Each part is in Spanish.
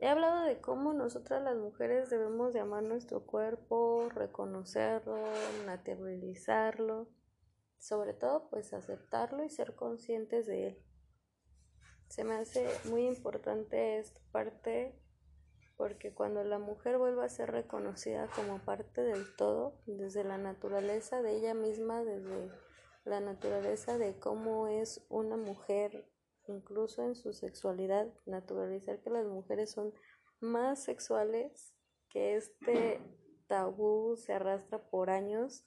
He hablado de cómo nosotras las mujeres debemos de amar nuestro cuerpo, reconocerlo, naturalizarlo, sobre todo pues aceptarlo y ser conscientes de él. Se me hace muy importante esta parte porque cuando la mujer vuelva a ser reconocida como parte del todo, desde la naturaleza de ella misma, desde la naturaleza de cómo es una mujer incluso en su sexualidad, naturalizar que las mujeres son más sexuales, que este tabú se arrastra por años,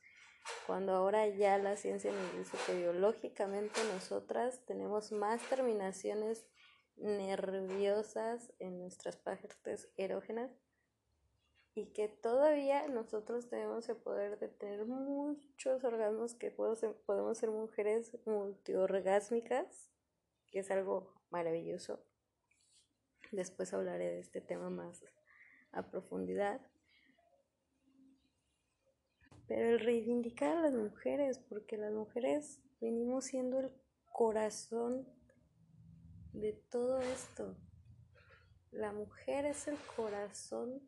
cuando ahora ya la ciencia nos dice que biológicamente nosotras tenemos más terminaciones nerviosas en nuestras partes erógenas y que todavía nosotros tenemos el poder de tener muchos orgasmos que podemos ser mujeres multiorgásmicas que es algo maravilloso. Después hablaré de este tema más a profundidad. Pero el reivindicar a las mujeres, porque las mujeres venimos siendo el corazón de todo esto. La mujer es el corazón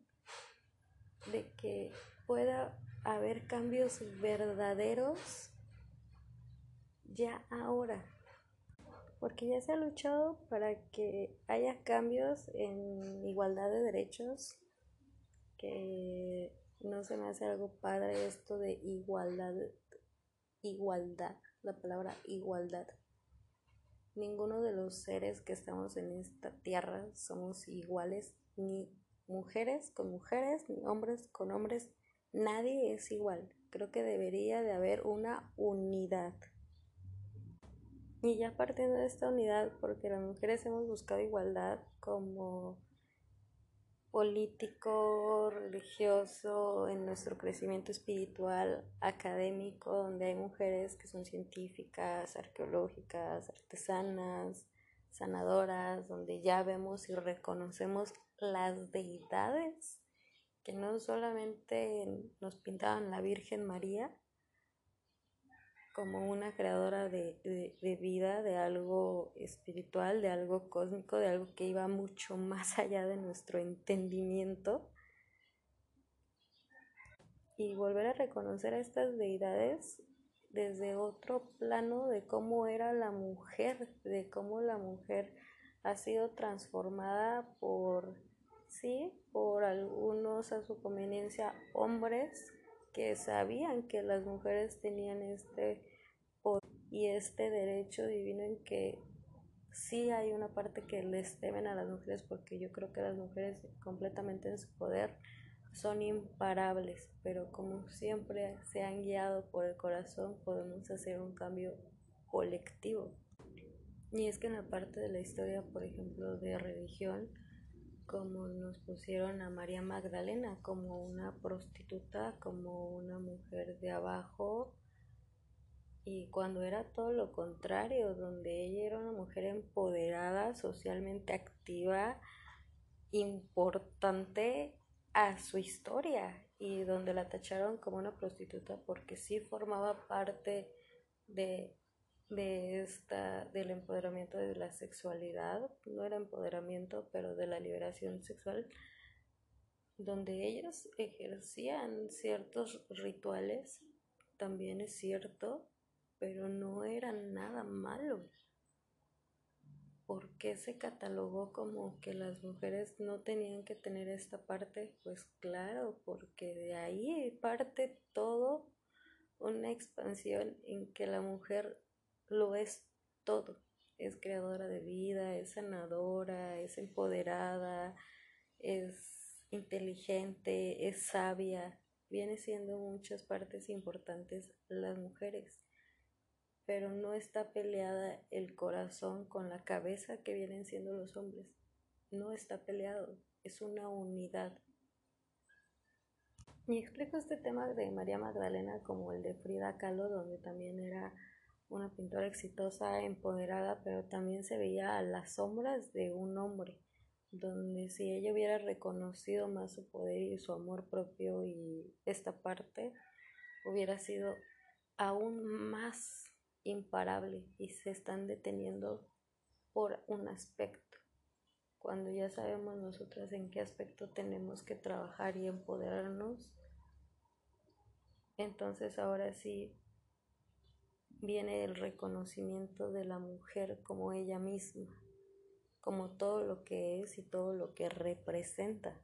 de que pueda haber cambios verdaderos ya ahora porque ya se ha luchado para que haya cambios en igualdad de derechos, que no se me hace algo padre esto de igualdad, igualdad, la palabra igualdad. Ninguno de los seres que estamos en esta tierra somos iguales, ni mujeres con mujeres, ni hombres con hombres, nadie es igual. Creo que debería de haber una unidad. Y ya partiendo de esta unidad, porque las mujeres hemos buscado igualdad como político, religioso, en nuestro crecimiento espiritual, académico, donde hay mujeres que son científicas, arqueológicas, artesanas, sanadoras, donde ya vemos y reconocemos las deidades que no solamente nos pintaban la Virgen María, como una creadora de, vida, de algo espiritual, de algo cósmico, de algo que iba mucho más allá de nuestro entendimiento. Y volver a reconocer a estas deidades desde otro plano de cómo era la mujer, de cómo la mujer ha sido transformada por, sí, por algunos a su conveniencia hombres que sabían que las mujeres tenían este y este derecho divino en que sí hay una parte que les temen a las mujeres porque yo creo que las mujeres completamente en su poder son imparables, pero como siempre se han guiado por el corazón podemos hacer un cambio colectivo. Y es que en la parte de la historia, por ejemplo, de religión, como nos pusieron a María Magdalena como una prostituta, como una mujer de abajo, y cuando era todo lo contrario, donde ella era una mujer empoderada, socialmente activa, importante a su historia y donde la tacharon como una prostituta porque sí formaba parte de de esta del empoderamiento de la sexualidad, no era empoderamiento, pero de la liberación sexual, donde ellos ejercían ciertos rituales, también es cierto, pero no era nada malo. ¿Por qué se catalogó como que las mujeres no tenían que tener esta parte? Pues claro, porque de ahí parte todo una expansión en que la mujer lo es todo. Es creadora de vida, es sanadora, es empoderada, es inteligente, es sabia. Viene siendo muchas partes importantes las mujeres, pero no está peleada el corazón con la cabeza que vienen siendo los hombres. no está peleado, es una unidad. Y explico este tema de María Magdalena como el de Frida Kahlo, donde también era una pintora exitosa, empoderada, pero también se veía a las sombras de un hombre, donde si ella hubiera reconocido más su poder y su amor propio y esta parte, hubiera sido aún más imparable y se están deteniendo por un aspecto, cuando ya sabemos nosotras en qué aspecto tenemos que trabajar y empoderarnos, entonces ahora sí viene el reconocimiento de la mujer como ella misma, como todo lo que es y todo lo que representa.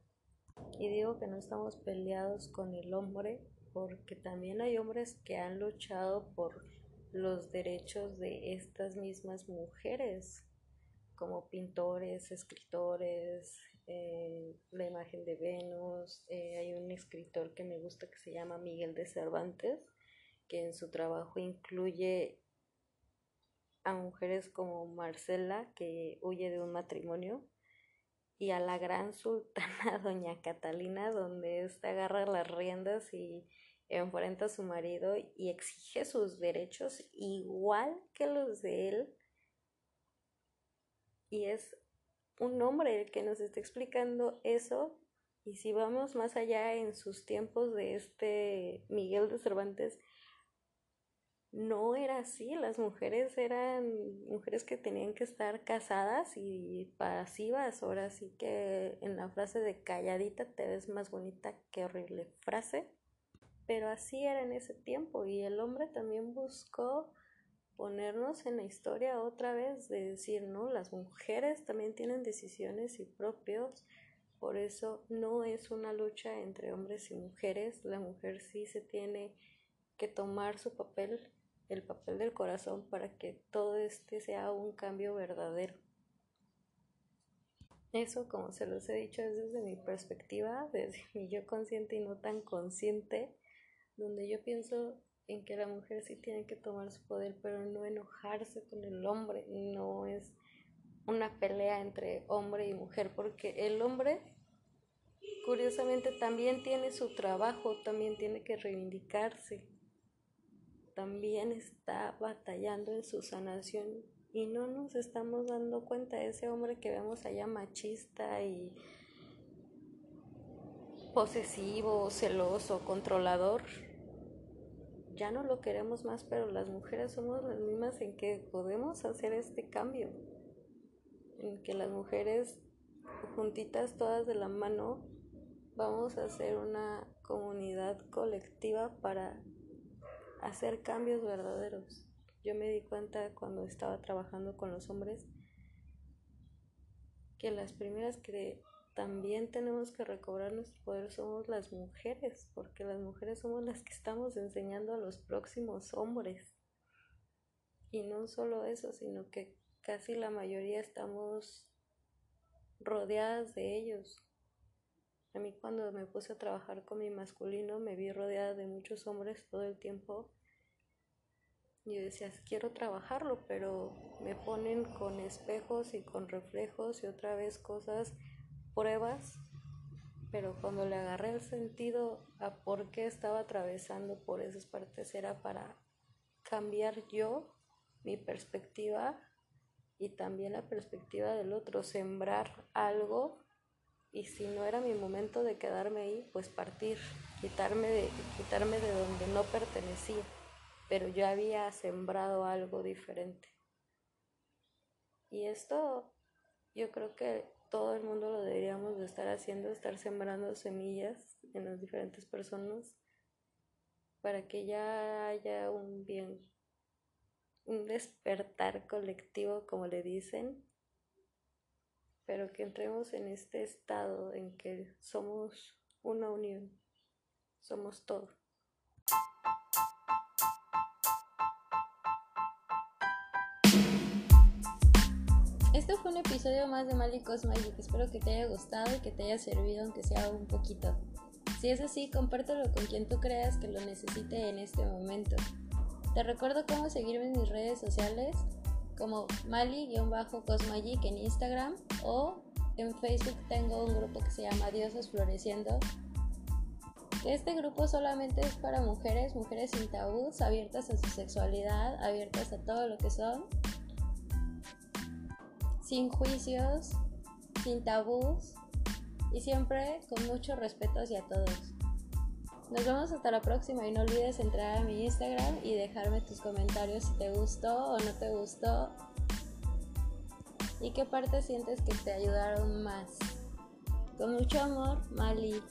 Y digo que no estamos peleados con el hombre porque también hay hombres que han luchado por los derechos de estas mismas mujeres, como pintores, escritores, eh, la imagen de Venus. Eh, hay un escritor que me gusta que se llama Miguel de Cervantes, que en su trabajo incluye a mujeres como Marcela, que huye de un matrimonio, y a la gran sultana, doña Catalina, donde ésta agarra las riendas y enfrenta a su marido y exige sus derechos igual que los de él. Y es un hombre el que nos está explicando eso. Y si vamos más allá en sus tiempos de este Miguel de Cervantes, no era así. Las mujeres eran mujeres que tenían que estar casadas y pasivas. Ahora sí que en la frase de calladita te ves más bonita que horrible frase pero así era en ese tiempo y el hombre también buscó ponernos en la historia otra vez de decir, no, las mujeres también tienen decisiones y propios, por eso no es una lucha entre hombres y mujeres, la mujer sí se tiene que tomar su papel, el papel del corazón para que todo este sea un cambio verdadero. Eso, como se los he dicho, es desde mi perspectiva, desde mi yo consciente y no tan consciente, donde yo pienso en que la mujer sí tiene que tomar su poder, pero no enojarse con el hombre, no es una pelea entre hombre y mujer, porque el hombre curiosamente también tiene su trabajo, también tiene que reivindicarse, también está batallando en su sanación y no nos estamos dando cuenta ese hombre que vemos allá machista y posesivo, celoso, controlador, ya no lo queremos más, pero las mujeres somos las mismas en que podemos hacer este cambio, en que las mujeres juntitas todas de la mano vamos a hacer una comunidad colectiva para hacer cambios verdaderos. Yo me di cuenta cuando estaba trabajando con los hombres que las primeras que también tenemos que recobrar nuestro poder somos las mujeres, porque las mujeres somos las que estamos enseñando a los próximos hombres. Y no solo eso, sino que casi la mayoría estamos rodeadas de ellos. A mí cuando me puse a trabajar con mi masculino me vi rodeada de muchos hombres todo el tiempo. Y yo decía, quiero trabajarlo, pero me ponen con espejos y con reflejos y otra vez cosas pruebas, pero cuando le agarré el sentido a por qué estaba atravesando por esas partes era para cambiar yo mi perspectiva y también la perspectiva del otro, sembrar algo y si no era mi momento de quedarme ahí, pues partir, quitarme de, quitarme de donde no pertenecía, pero yo había sembrado algo diferente. Y esto yo creo que todo el mundo lo deberíamos de estar haciendo, estar sembrando semillas en las diferentes personas para que ya haya un bien, un despertar colectivo, como le dicen, pero que entremos en este estado en que somos una unión, somos todo. Esto fue un episodio más de Mali Magic. Espero que te haya gustado y que te haya servido, aunque sea un poquito. Si es así, compártelo con quien tú creas que lo necesite en este momento. Te recuerdo cómo seguirme en mis redes sociales como Mali-Cosmagic en Instagram o En Facebook tengo un grupo que se llama Diosas Floreciendo. Este grupo solamente es para mujeres, mujeres sin tabús, abiertas a su sexualidad, abiertas a todo lo que son, sin juicios, sin tabús y siempre con mucho respeto hacia todos. Nos vemos hasta la próxima y no olvides entrar a mi Instagram y dejarme tus comentarios si te gustó o no te gustó y qué parte sientes que te ayudaron más. Con mucho amor, Mali.